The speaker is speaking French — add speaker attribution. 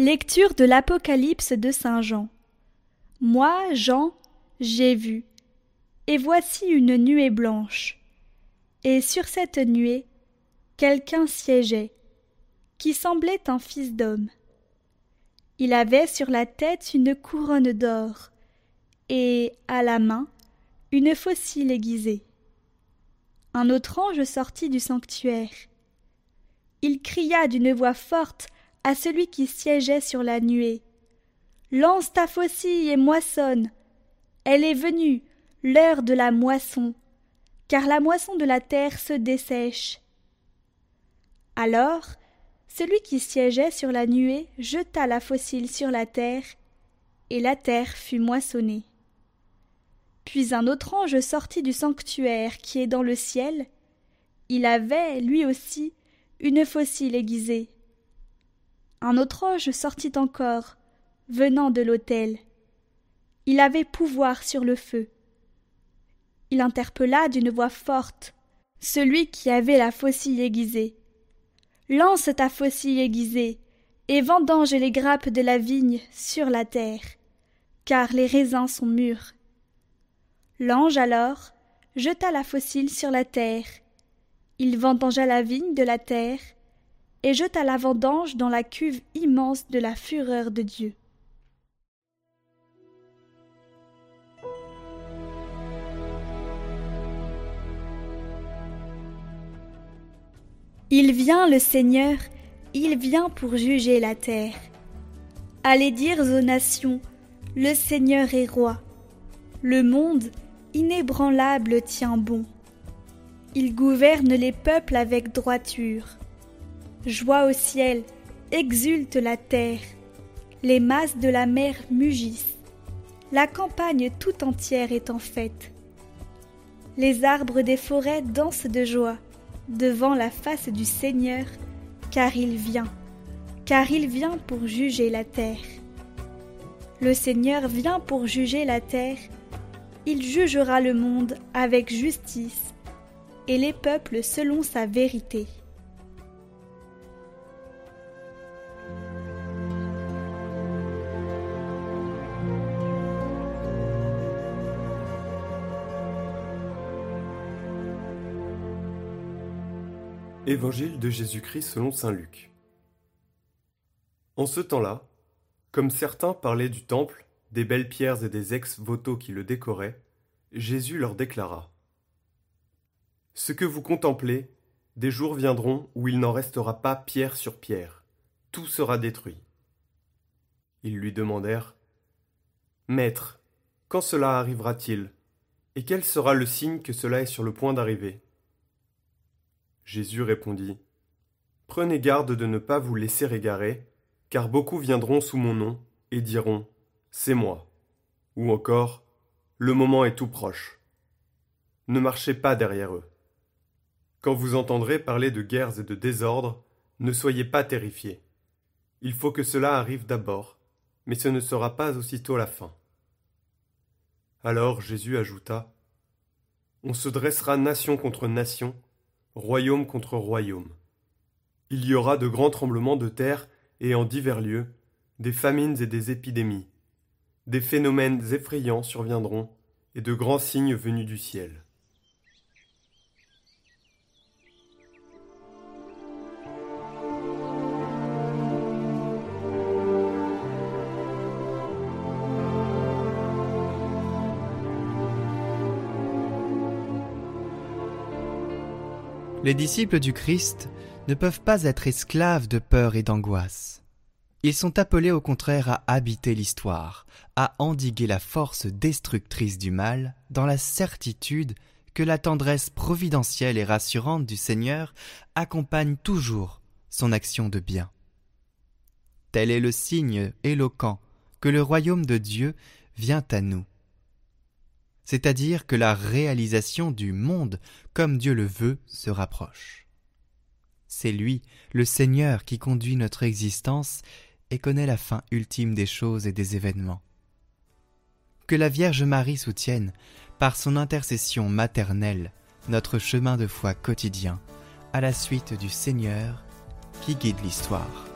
Speaker 1: Lecture de l'Apocalypse de Saint Jean. Moi, Jean, j'ai vu, et voici une nuée blanche. Et sur cette nuée, quelqu'un siégeait, qui semblait un fils d'homme. Il avait sur la tête une couronne d'or, et à la main une faucille aiguisée. Un autre ange sortit du sanctuaire. Il cria d'une voix forte à celui qui siégeait sur la nuée. Lance ta faucille et moissonne. Elle est venue, l'heure de la moisson, car la moisson de la terre se dessèche. Alors celui qui siégeait sur la nuée jeta la faucille sur la terre, et la terre fut moissonnée. Puis un autre ange sortit du sanctuaire qui est dans le ciel. Il avait, lui aussi, une faucille aiguisée. Un autre ange sortit encore, venant de l'autel. Il avait pouvoir sur le feu. Il interpella d'une voix forte celui qui avait la faucille aiguisée. Lance ta faucille aiguisée, et vendange les grappes de la vigne sur la terre, car les raisins sont mûrs. L'ange alors jeta la faucille sur la terre. Il vendangea la vigne de la terre, et jeta la vendange dans la cuve immense de la fureur de Dieu. Il vient le Seigneur, il vient pour juger la terre. Allez dire aux nations, le Seigneur est roi. Le monde, inébranlable, tient bon. Il gouverne les peuples avec droiture. Joie au ciel, exulte la terre. Les masses de la mer mugissent. La campagne tout entière est en fête. Les arbres des forêts dansent de joie devant la face du Seigneur, car il vient, car il vient pour juger la terre. Le Seigneur vient pour juger la terre, il jugera le monde avec justice, et les peuples selon sa vérité.
Speaker 2: Évangile de Jésus-Christ selon Saint Luc. En ce temps-là, comme certains parlaient du temple, des belles pierres et des ex-voto qui le décoraient, Jésus leur déclara Ce que vous contemplez, des jours viendront où il n'en restera pas pierre sur pierre, tout sera détruit. Ils lui demandèrent Maître, quand cela arrivera-t-il? Et quel sera le signe que cela est sur le point d'arriver? Jésus répondit Prenez garde de ne pas vous laisser égarer, car beaucoup viendront sous mon nom et diront C'est moi, ou encore Le moment est tout proche. Ne marchez pas derrière eux. Quand vous entendrez parler de guerres et de désordres, ne soyez pas terrifiés. Il faut que cela arrive d'abord, mais ce ne sera pas aussitôt la fin. Alors Jésus ajouta On se dressera nation contre nation, royaume contre royaume. Il y aura de grands tremblements de terre et en divers lieux, des famines et des épidémies. Des phénomènes effrayants surviendront et de grands signes venus du ciel.
Speaker 3: Les disciples du Christ ne peuvent pas être esclaves de peur et d'angoisse. Ils sont appelés au contraire à habiter l'histoire, à endiguer la force destructrice du mal, dans la certitude que la tendresse providentielle et rassurante du Seigneur accompagne toujours son action de bien. Tel est le signe éloquent que le royaume de Dieu vient à nous c'est-à-dire que la réalisation du monde comme Dieu le veut se rapproche. C'est lui, le Seigneur, qui conduit notre existence et connaît la fin ultime des choses et des événements. Que la Vierge Marie soutienne, par son intercession maternelle, notre chemin de foi quotidien, à la suite du Seigneur qui guide l'histoire.